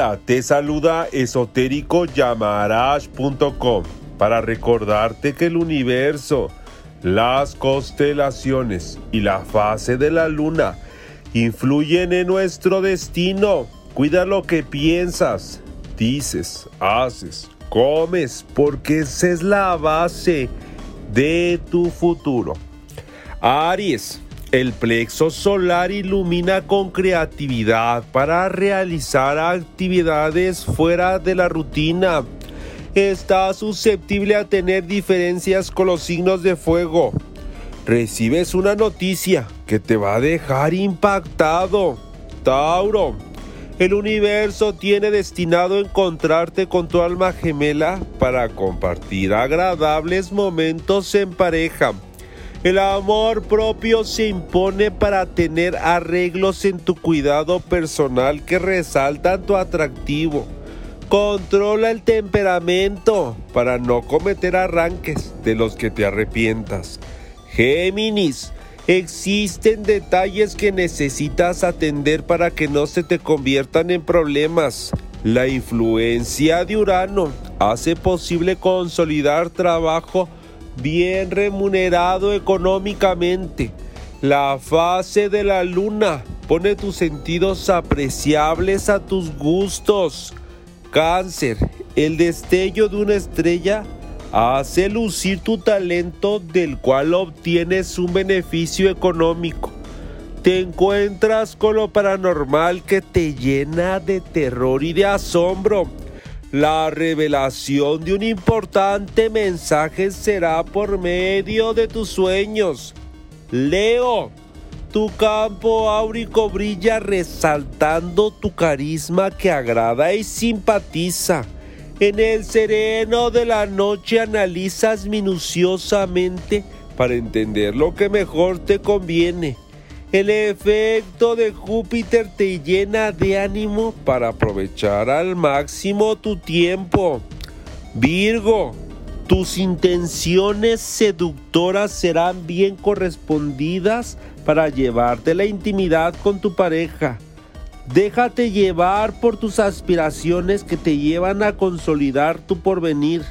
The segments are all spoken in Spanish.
Te saluda esotéricoyamarash.com para recordarte que el universo, las constelaciones y la fase de la luna influyen en nuestro destino. Cuida lo que piensas, dices, haces, comes, porque esa es la base de tu futuro. Aries. El plexo solar ilumina con creatividad para realizar actividades fuera de la rutina. Está susceptible a tener diferencias con los signos de fuego. Recibes una noticia que te va a dejar impactado. Tauro. El universo tiene destinado encontrarte con tu alma gemela para compartir agradables momentos en pareja. El amor propio se impone para tener arreglos en tu cuidado personal que resaltan tu atractivo. Controla el temperamento para no cometer arranques de los que te arrepientas. Géminis, existen detalles que necesitas atender para que no se te conviertan en problemas. La influencia de Urano hace posible consolidar trabajo bien remunerado económicamente. La fase de la luna pone tus sentidos apreciables a tus gustos. Cáncer, el destello de una estrella hace lucir tu talento del cual obtienes un beneficio económico. Te encuentras con lo paranormal que te llena de terror y de asombro. La revelación de un importante mensaje será por medio de tus sueños. Leo, tu campo áurico brilla resaltando tu carisma que agrada y simpatiza. En el sereno de la noche analizas minuciosamente para entender lo que mejor te conviene. El efecto de Júpiter te llena de ánimo para aprovechar al máximo tu tiempo. Virgo, tus intenciones seductoras serán bien correspondidas para llevarte la intimidad con tu pareja. Déjate llevar por tus aspiraciones que te llevan a consolidar tu porvenir.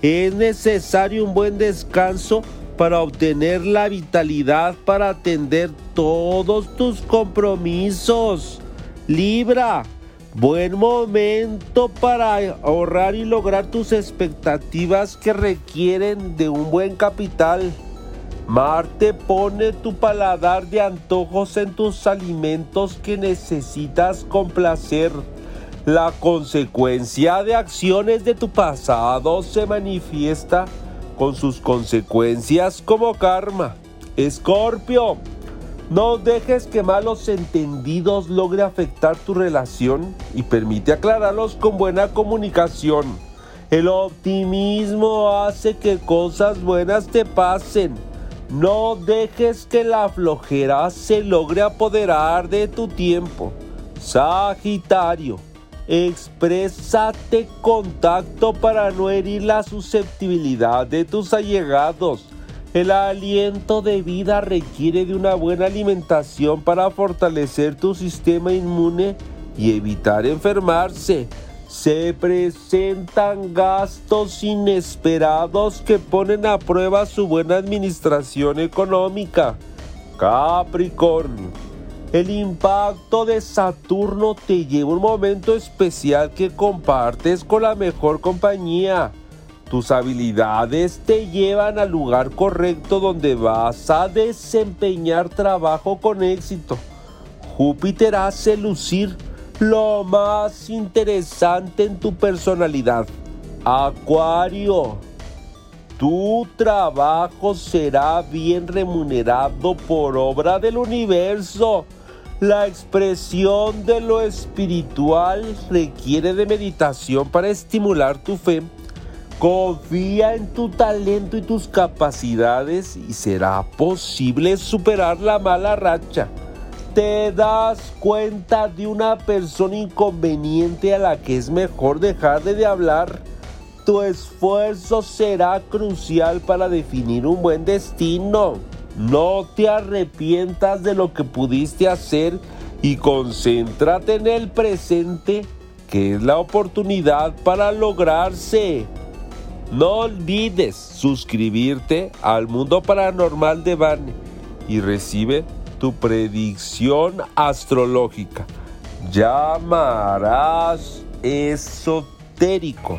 Es necesario un buen descanso para obtener la vitalidad para atender todos tus compromisos. Libra, buen momento para ahorrar y lograr tus expectativas que requieren de un buen capital. Marte pone tu paladar de antojos en tus alimentos que necesitas complacer. La consecuencia de acciones de tu pasado se manifiesta con sus consecuencias como karma. Escorpio, no dejes que malos entendidos logre afectar tu relación y permite aclararlos con buena comunicación. El optimismo hace que cosas buenas te pasen. No dejes que la flojera se logre apoderar de tu tiempo. Sagitario, exprésate contacto para no herir la susceptibilidad de tus allegados. El aliento de vida requiere de una buena alimentación para fortalecer tu sistema inmune y evitar enfermarse. Se presentan gastos inesperados que ponen a prueba su buena administración económica. Capricornio. El impacto de Saturno te lleva un momento especial que compartes con la mejor compañía. Tus habilidades te llevan al lugar correcto donde vas a desempeñar trabajo con éxito. Júpiter hace lucir lo más interesante en tu personalidad. Acuario, tu trabajo será bien remunerado por obra del universo. La expresión de lo espiritual requiere de meditación para estimular tu fe. Confía en tu talento y tus capacidades y será posible superar la mala racha. Te das cuenta de una persona inconveniente a la que es mejor dejarle de hablar. Tu esfuerzo será crucial para definir un buen destino. No te arrepientas de lo que pudiste hacer y concéntrate en el presente, que es la oportunidad para lograrse. No olvides suscribirte al mundo paranormal de Van y recibe tu predicción astrológica. Llamarás esotérico.